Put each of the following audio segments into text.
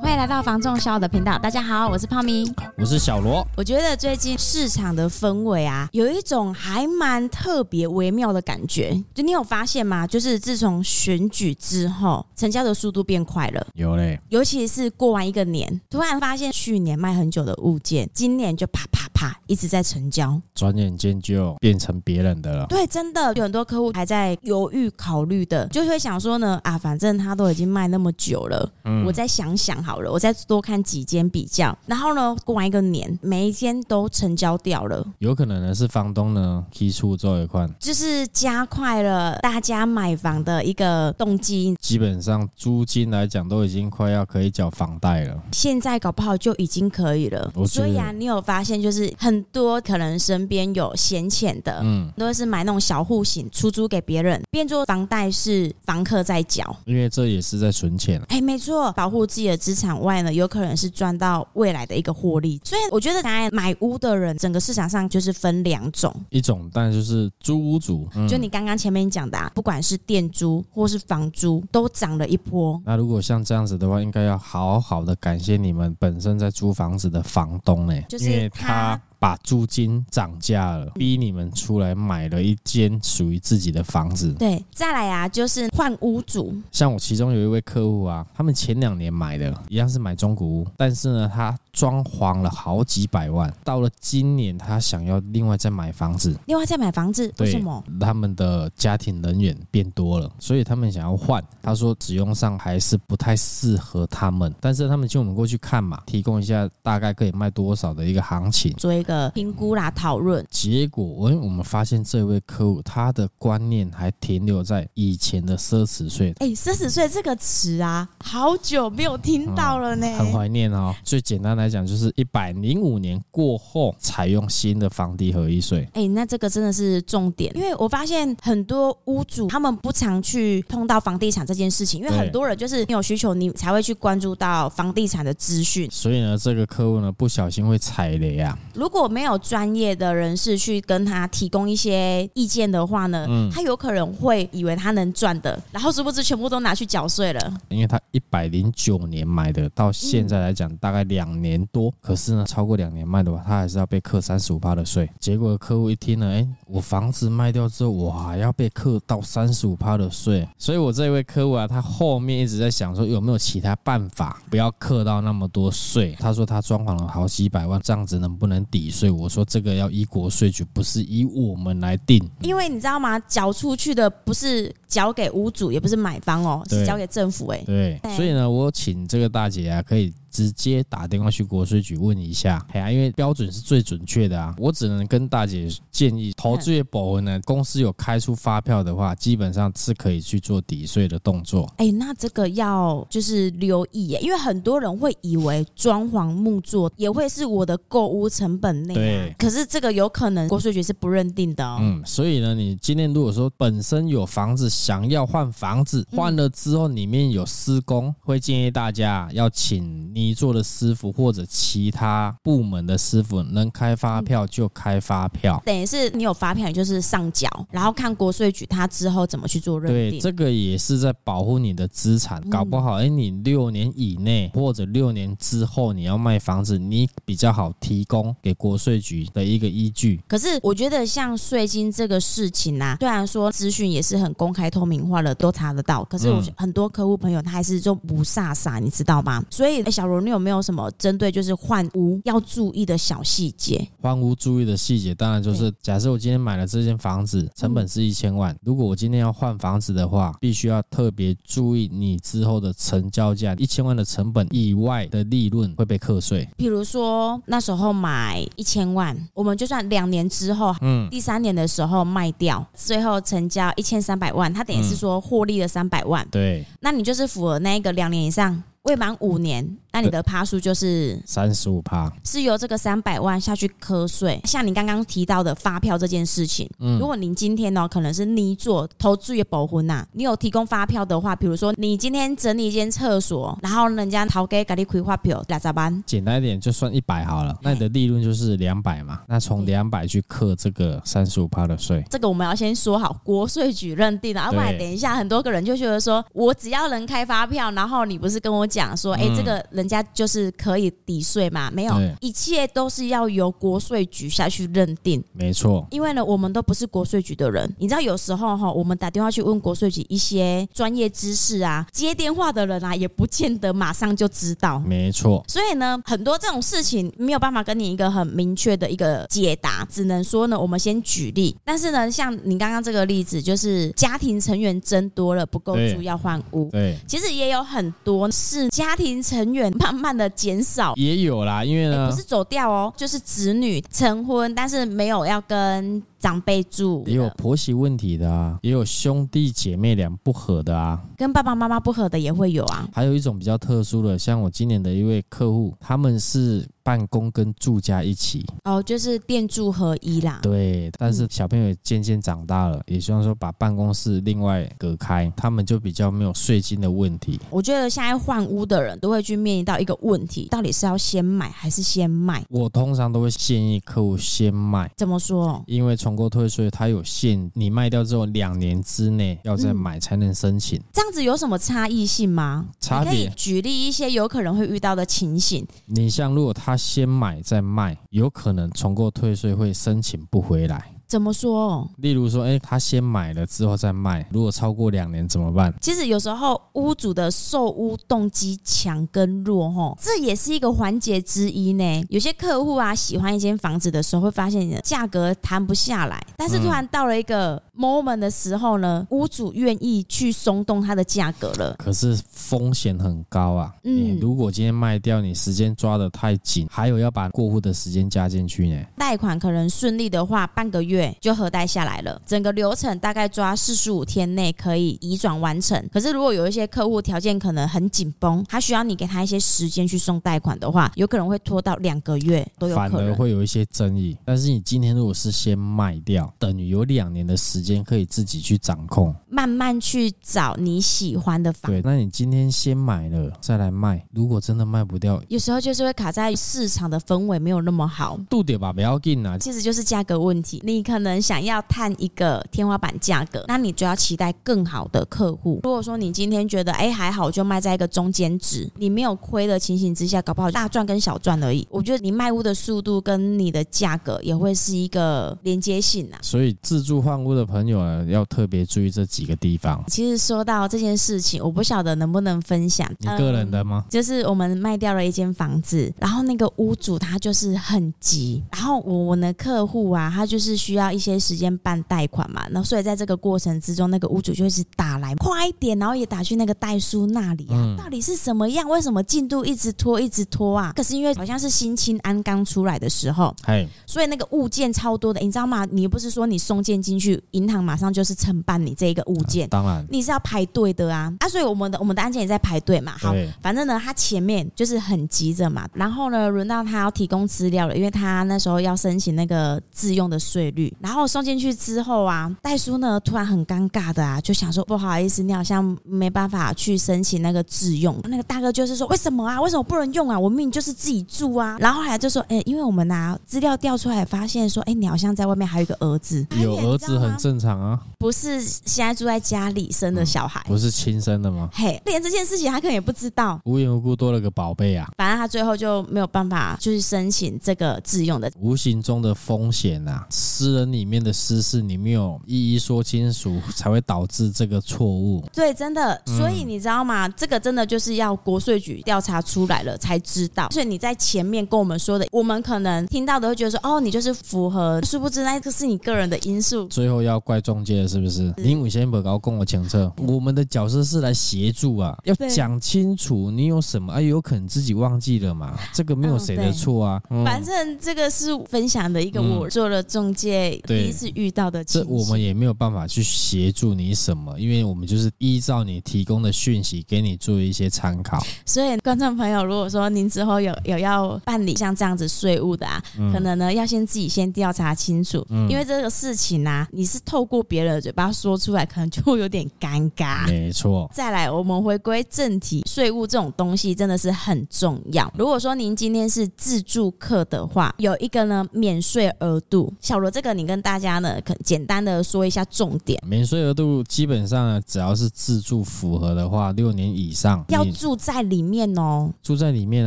欢迎来到房仲小的频道，大家好，我是泡咪，我是小罗。我觉得最近市场的氛围啊，有一种还蛮特别微妙的感觉。就你有发现吗？就是自从选举之后，成交的速度变快了。有嘞，尤其是过完一个年，突然发现去年卖很久的物件，今年就啪啪啪一直在成交，转眼间就变成别人的了。对，真的有很多客户还在犹豫考虑的，就会想说呢，啊，反正他都已经卖那么久了，嗯，我再想想好。了，我再多看几间比较，然后呢，过完一个年，每一间都成交掉了。有可能呢是房东呢提出做一块，就是加快了大家买房的一个动机。基本上租金来讲都已经快要可以缴房贷了，现在搞不好就已经可以了。所以啊，你有发现就是很多可能身边有闲钱的，嗯，都是买那种小户型出租给别人，变做房贷是房客在缴，因为这也是在存钱。哎，没错，保护自己的资产。外呢，有可能是赚到未来的一个获利，所以我觉得，来买屋的人，整个市场上就是分两种，一种当然就是租屋主，嗯、就你刚刚前面讲的，啊，不管是店租或是房租，都涨了一波。那如果像这样子的话，应该要好好的感谢你们本身在租房子的房东呢，就是因为他。Ciao. 把租金涨价了，逼你们出来买了一间属于自己的房子。对，再来啊，就是换屋主。像我其中有一位客户啊，他们前两年买的一样是买中古屋，但是呢，他装潢了好几百万，到了今年他想要另外再买房子，另外再买房子，为什么？他们的家庭人员变多了，所以他们想要换。他说只用上还是不太适合他们，但是他们请我们过去看嘛，提供一下大概可以卖多少的一个行情，做一个。评估啦，讨论结果，我我们发现这位客户他的观念还停留在以前的奢侈税。哎，奢侈税这个词啊，好久没有听到了呢，很怀念哦。最简单来讲，就是一百零五年过后采用新的房地合一税。哎，那这个真的是重点，因为我发现很多屋主他们不常去碰到房地产这件事情，因为很多人就是你有需求，你才会去关注到房地产的资讯。所以呢，这个客户呢不小心会踩雷啊。如果没有专业的人士去跟他提供一些意见的话呢，嗯，他有可能会以为他能赚的，然后殊不知全部都拿去缴税了。因为他一百零九年买的，到现在来讲大概两年多，可是呢，超过两年卖的话，他还是要被课三十五趴的税。结果客户一听呢，哎，我房子卖掉之后，我还要被课到三十五趴的税。所以我这位客户啊，他后面一直在想说，有没有其他办法不要课到那么多税？他说他装潢了好几百万，这样子能不能抵税？我说这个要依国税局，不是依我们来定。因为你知道吗？缴出去的不是缴给屋主，也不是买方哦，是交给政府哎。对，所以呢，我请这个大姐啊，可以。直接打电话去国税局问一下，哎呀，因为标准是最准确的啊。我只能跟大姐建议，投资业保额呢，公司有开出发票的话，基本上是可以去做抵税的动作。哎，那这个要就是留意耶，因为很多人会以为装潢木作也会是我的购物成本内，对，可是这个有可能国税局是不认定的哦。嗯，所以呢，你今天如果说本身有房子想要换房子，换了之后里面有施工，会建议大家要请你。你做的师傅或者其他部门的师傅能开发票就开发票，等于是你有发票，你就是上缴，然后看国税局他之后怎么去做认定。对，这个也是在保护你的资产，搞不好哎，你六年以内或者六年之后你要卖房子，你比较好提供给国税局的一个依据。可是我觉得像税金这个事情啊，虽然说资讯也是很公开透明化的，都查得到，可是我很多客户朋友他还是就不傻傻，你知道吗？所以小罗。你有没有什么针对就是换屋要注意的小细节？换屋注意的细节，当然就是假设我今天买了这间房子，成本是一千万，如果我今天要换房子的话，必须要特别注意你之后的成交价，一千万的成本以外的利润会被课税。比如说那时候买一千万，我们就算两年之后，嗯，第三年的时候卖掉，最后成交一千三百万，它等于是说获利了三百万。对，那你就是符合那一个两年以上。未满五年，那你的趴数就是三十五趴，是由这个三百万下去课税。像你刚刚提到的发票这件事情，嗯，如果您今天呢，可能是你做投资也保婚呐，你有提供发票的话，比如说你今天整理一间厕所，然后人家掏给给你开发票两咋办？简单一点就算一百好了，那你的利润就是两百嘛，那从两百去课这个三十五趴的税。这个我们要先说好，国税局认定的，要不然等一下很多个人就觉得说，我只要能开发票，然后你不是跟我讲说，哎、欸，这个人家就是可以抵税嘛？没有，一切都是要由国税局下去认定。没错，因为呢，我们都不是国税局的人，你知道，有时候哈，我们打电话去问国税局一些专业知识啊，接电话的人啊，也不见得马上就知道。没错，所以呢，很多这种事情没有办法跟你一个很明确的一个解答，只能说呢，我们先举例。但是呢，像你刚刚这个例子，就是家庭成员增多了不够住要换屋。对，其实也有很多是家庭成员慢慢的减少，也有啦，因为呢，不是走掉哦，就是子女成婚，但是没有要跟。长辈住也有婆媳问题的啊，也有兄弟姐妹俩不和的啊，跟爸爸妈妈不和的也会有啊。还有一种比较特殊的，像我今年的一位客户，他们是。办公跟住家一起哦，就是店住合一啦。对，但是小朋友渐渐长大了，也希望说把办公室另外隔开，他们就比较没有税金的问题。我觉得现在换屋的人都会去面临到一个问题，到底是要先买还是先卖？我通常都会建议客户先卖。怎么说？因为重购退税它有限，你卖掉之后两年之内要再买才能申请。这样子有什么差异性吗？差以举例一些有可能会遇到的情形。你像如果他。先买再卖，有可能重购退税会申请不回来。怎么说？例如说，哎，他先买了之后再卖，如果超过两年怎么办？其实有时候屋主的售屋动机强跟弱，吼，这也是一个环节之一呢。有些客户啊，喜欢一间房子的时候，会发现价格谈不下来，但是突然到了一个 moment 的时候呢，屋主愿意去松动它的价格了。可是风险很高啊。嗯，如果今天卖掉，你时间抓得太紧，还有要把过户的时间加进去呢。贷款可能顺利的话，半个月。月就核贷下来了，整个流程大概抓四十五天内可以移转完成。可是如果有一些客户条件可能很紧绷，他需要你给他一些时间去送贷款的话，有可能会拖到两个月都有可能，反而会有一些争议。但是你今天如果是先卖掉，等于有两年的时间可以自己去掌控，慢慢去找你喜欢的房。对，那你今天先买了再来卖，如果真的卖不掉，有时候就是会卡在市场的氛围没有那么好。度点吧，不要紧啊，其实就是价格问题。你可能想要探一个天花板价格，那你就要期待更好的客户。如果说你今天觉得哎还好，就卖在一个中间值，你没有亏的情形之下，搞不好大赚跟小赚而已。我觉得你卖屋的速度跟你的价格也会是一个连接性啊。所以自助换屋的朋友啊，要特别注意这几个地方。其实说到这件事情，我不晓得能不能分享你个人的吗？嗯，就是我们卖掉了一间房子，然后那个屋主他就是很急，然后我我的客户啊，他就是需要一些。时间办贷款嘛，然后所以在这个过程之中，那个屋主就一直打来，快一点，然后也打去那个代书那里啊，嗯、到底是什么样？为什么进度一直拖，一直拖啊？可是因为好像是新青安刚出来的时候，嘿所以那个物件超多的，你知道吗？你不是说你送件进去，银行马上就是承办你这一个物件，当然你是要排队的啊啊！所以我们的我们的案件也在排队嘛。好，反正呢，他前面就是很急着嘛，然后呢，轮到他要提供资料了，因为他那时候要申请那个自用的税率，然后。送进去之后啊，代叔呢突然很尴尬的啊，就想说不好意思，你好像没办法去申请那个自用。那个大哥就是说，为什么啊？为什么不能用啊？我明明就是自己住啊。然后后来就说，哎、欸，因为我们拿资料调出来，发现说，哎、欸，你好像在外面还有一个儿子，有儿子很正常啊，不是现在住在家里生的小孩，嗯、不是亲生的吗？嘿，连这件事情他可能也不知道，无缘无故多了个宝贝啊。反正他最后就没有办法，就是申请这个自用的，无形中的风险啊，私人里面的私事你没有一一说清楚，才会导致这个错误。对，真的，所以你知道吗？嗯、这个真的就是要国税局调查出来了才知道。所以你在前面跟我们说的，我们可能听到的会觉得说，哦，你就是符合，殊不知那个是你个人的因素。最后要怪中介了，是不是？你五先不搞跟我清楚，我们的角色是来协助啊，要讲清楚你有什么，哎、啊，有可能自己忘记了嘛，这个没有谁的错啊。嗯、反正这个是分享的一个我做了中介第一次遇到的、嗯，这我们也没有办法去协助你什么，因为我们就是依照你提供的讯息给你做一些参考。所以观众朋友，如果说您之后有有要办理像这样子税务的啊，嗯、可能呢要先自己先调查清楚，嗯、因为这个事情啊，你是透过别人的嘴巴说出来，可能就会有点尴尬。没错。再来，我们回归正题，税务这种东西真的是很重要。如果说您今天是自助客的话，有一个呢免税额度，小罗这个你跟大家呢可简单的说一下重点。免税额度基本上呢，只要是自助符合的话，六年以上要住在里面哦，住在里面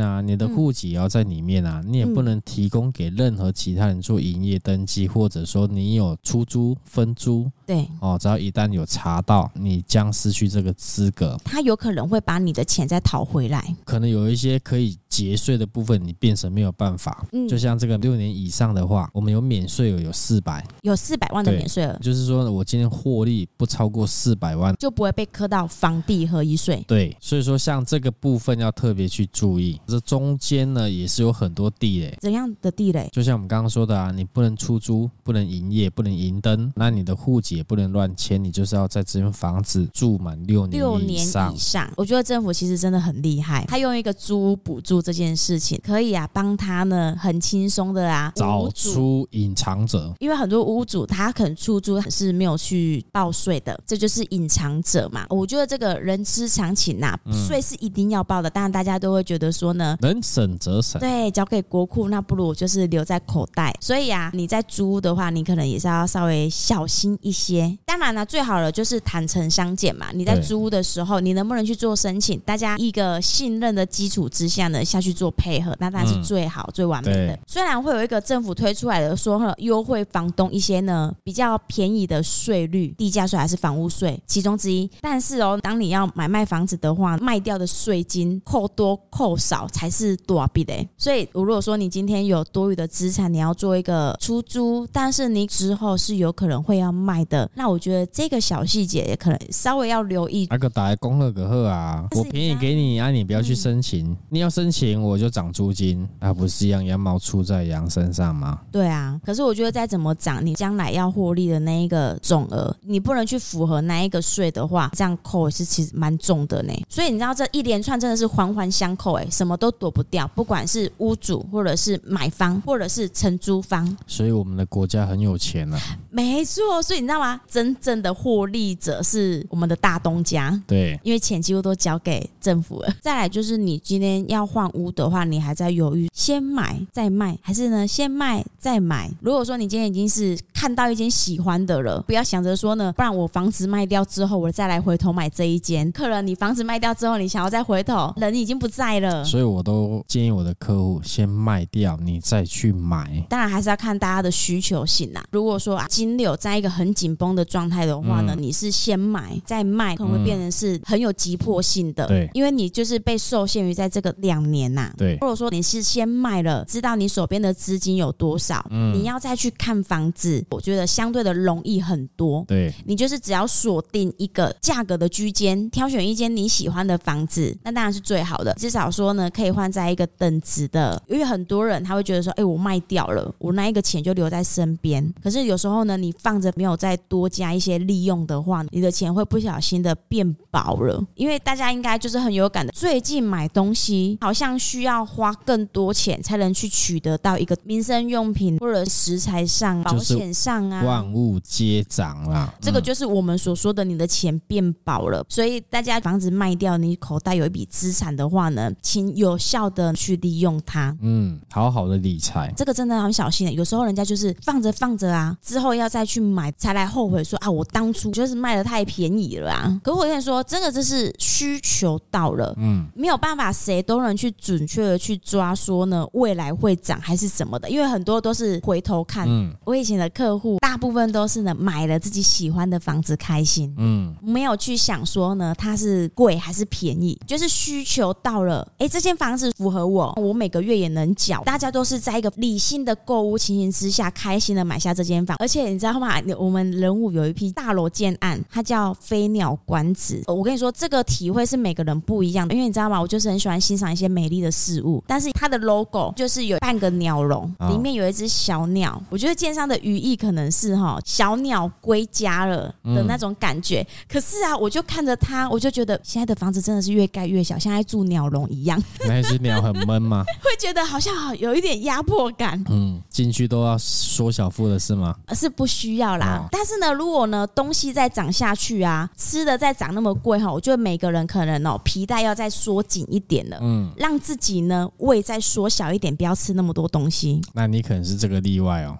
啊，你的户籍也要在里面啊，嗯、你也不能提供给任何其他人做营业登记，或者说你有出租分租。对哦，只要一旦有查到，你将失去这个资格。他有可能会把你的钱再讨回来。可能有一些可以节税的部分，你变成没有办法。嗯，就像这个六年以上的话，我们有免税额有四百，有四百万的免税额。就是说我今天获利不超过四百万，就不会被磕到房地合一税。对，所以说像这个部分要特别去注意。这中间呢也是有很多地雷。怎样的地雷？就像我们刚刚说的啊，你不能出租，不能营业，不能营灯，那你的户籍。也不能乱迁，你就是要在这间房子住满六年六年以上。我觉得政府其实真的很厉害，他用一个租屋补助这件事情，可以啊，帮他呢很轻松的啊找出隐藏者。因为很多屋主他可能出租是没有去报税的，这就是隐藏者嘛。我觉得这个人之常情呐，税是一定要报的。当然大家都会觉得说呢，能省则省，对，交给国库那不如就是留在口袋。所以啊，你在租屋的话，你可能也是要稍微小心一些。当然了，最好的就是坦诚相见嘛。你在租屋的时候，你能不能去做申请？大家一个信任的基础之下呢，下去做配合，那当然是最好、嗯、最完美的。虽然会有一个政府推出来的说优惠房东一些呢比较便宜的税率，地价税还是房屋税其中之一，但是哦，当你要买卖房子的话，卖掉的税金扣多扣少才是多少币的。所以如果说你今天有多余的资产，你要做一个出租，但是你之后是有可能会要卖的。那我觉得这个小细节也可能稍微要留意。那个打来恭贺个贺啊，我便宜给你啊，你不要去申请。嗯、你要申请，我就涨租金，那不是一样羊毛出在羊身上吗？对啊，可是我觉得再怎么涨，你将来要获利的那一个总额，你不能去符合那一个税的话，这样扣也是其实蛮重的呢。所以你知道这一连串真的是环环相扣，哎，什么都躲不掉，不管是屋主或者是买方或者是承租方。所以我们的国家很有钱啊。没错，所以你知道吗？真正的获利者是我们的大东家，对，因为钱几乎都交给政府了。再来就是你今天要换屋的话，你还在犹豫，先买再卖，还是呢先卖再买？如果说你今天已经是看到一间喜欢的了，不要想着说呢，不然我房子卖掉之后，我再来回头买这一间。客人你房子卖掉之后，你想要再回头，人已经不在了。所以我都建议我的客户先卖掉，你再去买。当然还是要看大家的需求性啦。如果说啊，金流在一个很紧绷的状态的话呢，嗯、你是先买再卖，可能会变成是很有急迫性的。对，因为你就是被受限于在这个两年呐、啊。对，如果说你是先卖了，知道你手边的资金有多少，嗯，你要再去看房子，我觉得相对的容易很多。对，你就是只要锁定一个价格的区间，挑选一间你喜欢的房子，那当然是最好的。至少说呢，可以换在一个等值的，因为很多人他会觉得说，哎，我卖掉了，我那一个钱就留在身边。可是有时候呢，你放着没有再多加。一些利用的话，你的钱会不小心的变薄了。因为大家应该就是很有感的，最近买东西好像需要花更多钱才能去取得到一个民生用品或者食材上、保险上啊，万物皆涨啦。这个就是我们所说的你的钱变薄了。所以大家房子卖掉，你口袋有一笔资产的话呢，请有效的去利用它。嗯，好好的理财，这个真的很小心的。有时候人家就是放着放着啊，之后要再去买，才来后悔说。啊，我当初就是卖的太便宜了啊！可我跟你说，真的这是需求到了，嗯，没有办法，谁都能去准确的去抓说呢未来会涨还是什么的，因为很多都是回头看。嗯，我以前的客户大部分都是呢买了自己喜欢的房子开心，嗯，没有去想说呢它是贵还是便宜，就是需求到了，哎，这间房子符合我，我每个月也能缴。大家都是在一个理性的购物情形之下，开心的买下这间房。而且你知道吗？我们人物有一批大楼建案，它叫飞鸟馆子。我跟你说，这个体会是每个人不一样的，因为你知道吗？我就是很喜欢欣赏一些美丽的事物，但是它的 logo 就是有半个鸟笼，里面有一只小鸟。我觉得建商的寓意可能是哈，小鸟归家了的那种感觉。可是啊，我就看着它，我就觉得现在的房子真的是越盖越小，像在住鸟笼一样。那只鸟很闷吗？会觉得好像好有一点压迫感。嗯，进去都要缩小腹的是吗？是不需要啦。哦、但是呢，如果呢东西再涨下去啊，吃的再涨那么贵哈，我觉得每个人可能哦皮带要再缩紧一点了。嗯，让让自己呢胃再缩小一点，不要吃那么多东西。那你可能是这个例外哦。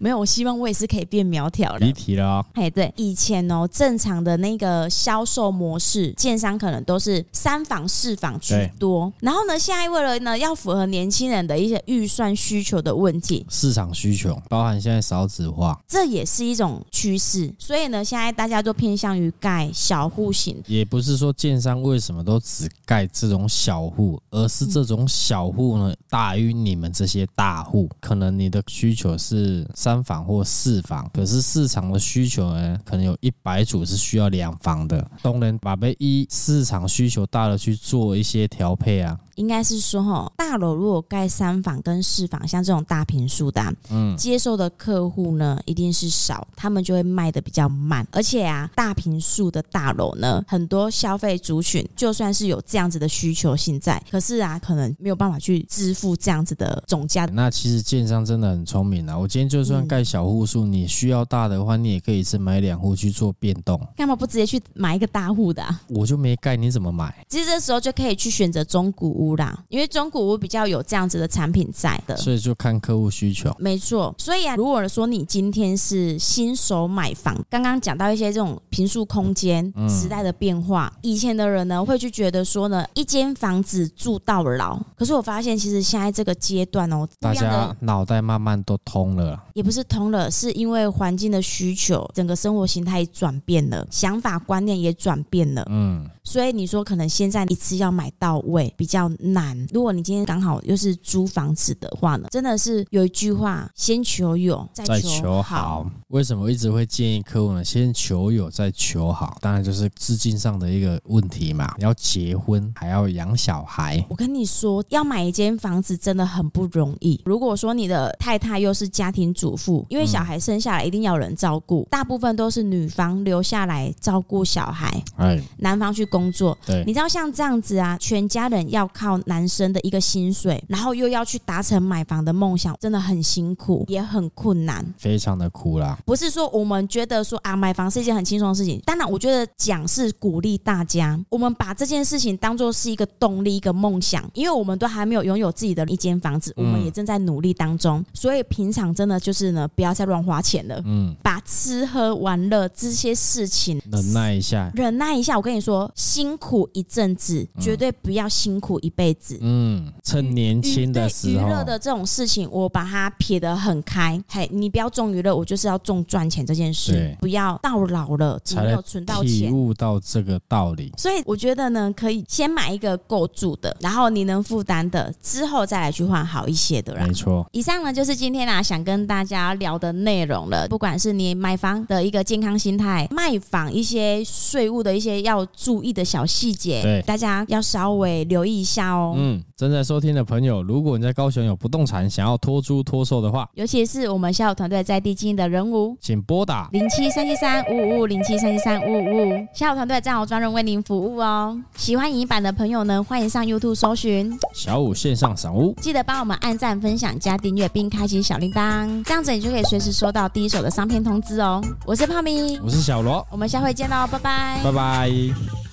没有，我希望我也是可以变苗条的。离题了哦。哎，对，以前哦，正常的那个销售模式，建商可能都是三房四房居多。然后呢，现在为了呢要符合年轻人的一些预算需求的问题，市场需求包含现在少子化，这也是一种趋势。所以呢，现在大家都偏向于盖小户型。也不是说建商为什么都只盖这种小户，而是这种小户呢大于你们这些大户。可能你的需求是。三房或四房，可是市场的需求呢，可能有一百组是需要两房的。当然，把被一市场需求大的去做一些调配啊。应该是说，哈，大楼如果盖三房跟四房，像这种大平数的，嗯，接受的客户呢一定是少，他们就会卖的比较慢。而且啊，大平数的大楼呢，很多消费族群就算是有这样子的需求性在，可是啊，可能没有办法去支付这样子的总价。那其实建商真的很聪明啊！我今天就算盖小户数，你需要大的话，你也可以是买两户去做变动。干嘛不直接去买一个大户的啊？我就没盖，你怎么买？其实这时候就可以去选择中古屋。因为中古屋比较有这样子的产品在的，所以就看客户需求。没错，所以啊，如果说你今天是新手买房，刚刚讲到一些这种平数空间时代的变化，嗯、以前的人呢会去觉得说呢，一间房子住到老。可是我发现，其实现在这个阶段哦，大家脑袋慢慢都通了，也不是通了，是因为环境的需求，整个生活形态转变了，想法观念也转变了。嗯。所以你说可能现在一次要买到位比较难。如果你今天刚好又是租房子的话呢，真的是有一句话：先求有，再求好。为什么我一直会建议客户呢？先求有，再求好。当然就是资金上的一个问题嘛。你要结婚，还要养小孩。我跟你说，要买一间房子真的很不容易。如果说你的太太又是家庭主妇，因为小孩生下来一定要有人照顾，嗯、大部分都是女方留下来照顾小孩，哎，男方去工作，对，你知道像这样子啊，全家人要靠男生的一个薪水，然后又要去达成买房的梦想，真的很辛苦，也很困难，非常的苦啦。不是说我们觉得说啊，买房是一件很轻松的事情。当然，我觉得讲是鼓励大家，我们把这件事情当做是一个动力，一个梦想，因为我们都还没有拥有自己的一间房子，我们也正在努力当中。所以平常真的就是呢，不要再乱花钱了，嗯，把吃喝玩乐这些事情忍耐一下，忍耐一下。我跟你说，辛苦。一阵子，绝对不要辛苦一辈子。嗯，趁年轻的时候，娱乐的这种事情，我把它撇得很开。嘿，你不要重娱乐，我就是要重赚钱这件事。对不要到老了才没有存到钱，体悟到这个道理。所以我觉得呢，可以先买一个够住的，然后你能负担的，之后再来去换好一些的。没错。以上呢就是今天啊想跟大家聊的内容了。不管是你买房的一个健康心态，卖房一些税务的一些要注意的小细。细节，对，大家要稍微留意一下哦。嗯，正在收听的朋友，如果你在高雄有不动产想要托租托售的话，尤其是我们小有团队在地经营的人物，请拨打零七三七三五五五零七三七三五五五，小有团队战后专人为您服务哦。喜欢影音版的朋友呢，欢迎上 YouTube 搜寻小五线上赏屋，记得帮我们按赞、分享、加订阅，并开启小铃铛，这样子你就可以随时收到第一手的商片通知哦。我是泡咪，我是小罗，我们下回见喽，拜拜，拜拜。